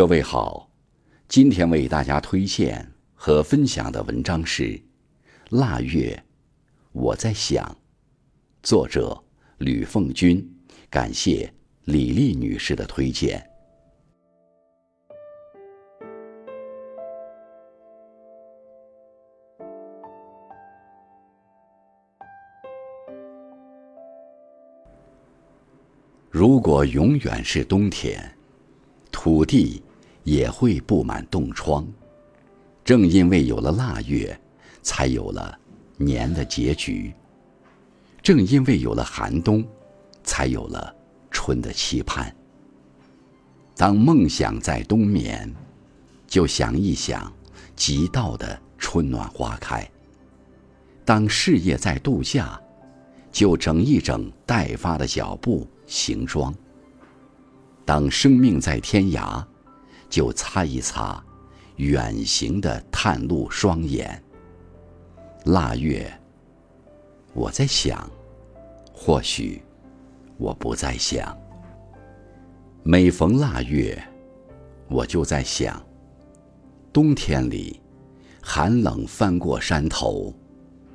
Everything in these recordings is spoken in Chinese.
各位好，今天为大家推荐和分享的文章是《腊月》，我在想，作者吕凤君，感谢李丽女士的推荐。如果永远是冬天。土地也会布满冻疮，正因为有了腊月，才有了年的结局；正因为有了寒冬，才有了春的期盼。当梦想在冬眠，就想一想即到的春暖花开；当事业在度假，就整一整待发的脚步行装。当生命在天涯，就擦一擦远行的探路双眼。腊月，我在想，或许我不再想。每逢腊月，我就在想，冬天里寒冷翻过山头，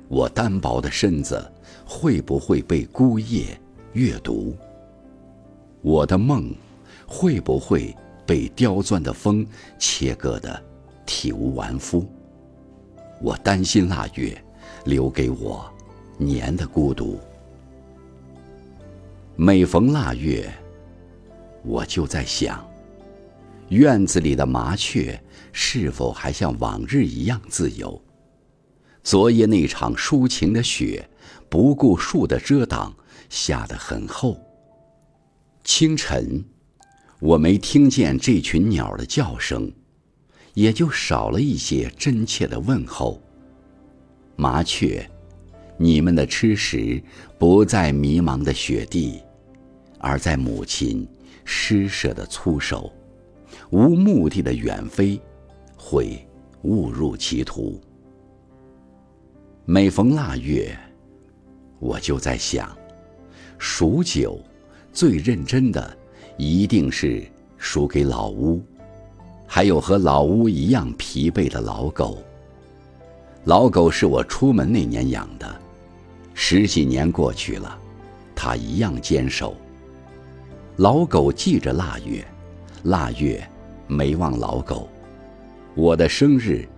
我单薄的身子会不会被孤夜阅读？我的梦。会不会被刁钻的风切割得体无完肤？我担心腊月留给我年的孤独。每逢腊月，我就在想，院子里的麻雀是否还像往日一样自由？昨夜那场抒情的雪，不顾树的遮挡，下得很厚。清晨。我没听见这群鸟的叫声，也就少了一些真切的问候。麻雀，你们的吃食不在迷茫的雪地，而在母亲施舍的粗手。无目的的远飞，会误入歧途。每逢腊月，我就在想，数九最认真的。一定是输给老屋，还有和老屋一样疲惫的老狗。老狗是我出门那年养的，十几年过去了，它一样坚守。老狗记着腊月，腊月没忘老狗。我的生日，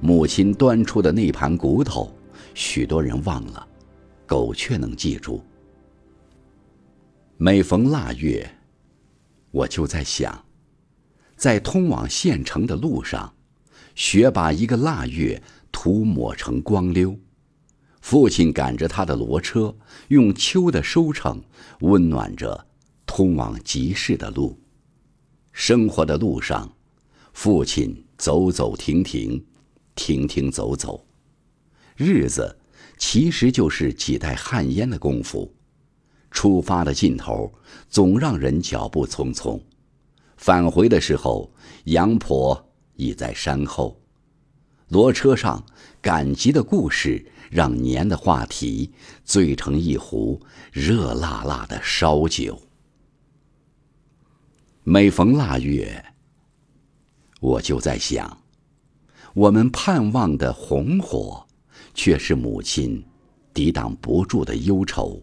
母亲端出的那盘骨头，许多人忘了，狗却能记住。每逢腊月。我就在想，在通往县城的路上，雪把一个腊月涂抹成光溜。父亲赶着他的骡车，用秋的收成温暖着通往集市的路。生活的路上，父亲走走停停，停停走走。日子其实就是几袋旱烟的功夫。出发的尽头，总让人脚步匆匆；返回的时候，杨婆已在山后。骡车上赶集的故事，让年的话题醉成一壶热辣辣的烧酒。每逢腊月，我就在想，我们盼望的红火，却是母亲抵挡不住的忧愁。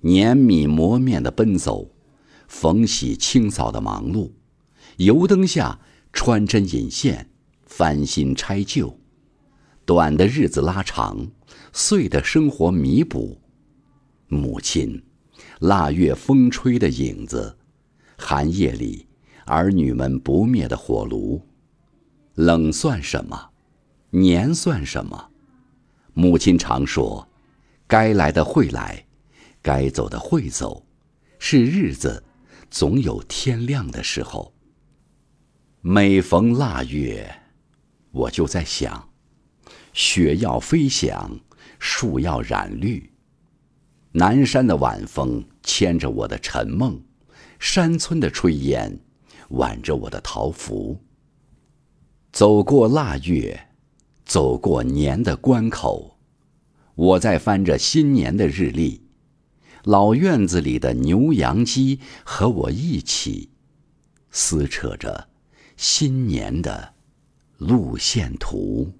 碾米磨面的奔走，缝洗清扫的忙碌，油灯下穿针引线，翻新拆旧，短的日子拉长，碎的生活弥补。母亲，腊月风吹的影子，寒夜里儿女们不灭的火炉。冷算什么？年算什么？母亲常说：“该来的会来。”该走的会走，是日子，总有天亮的时候。每逢腊月，我就在想，雪要飞翔，树要染绿。南山的晚风牵着我的晨梦，山村的炊烟挽着我的桃符。走过腊月，走过年的关口，我在翻着新年的日历。老院子里的牛羊鸡和我一起，撕扯着新年的路线图。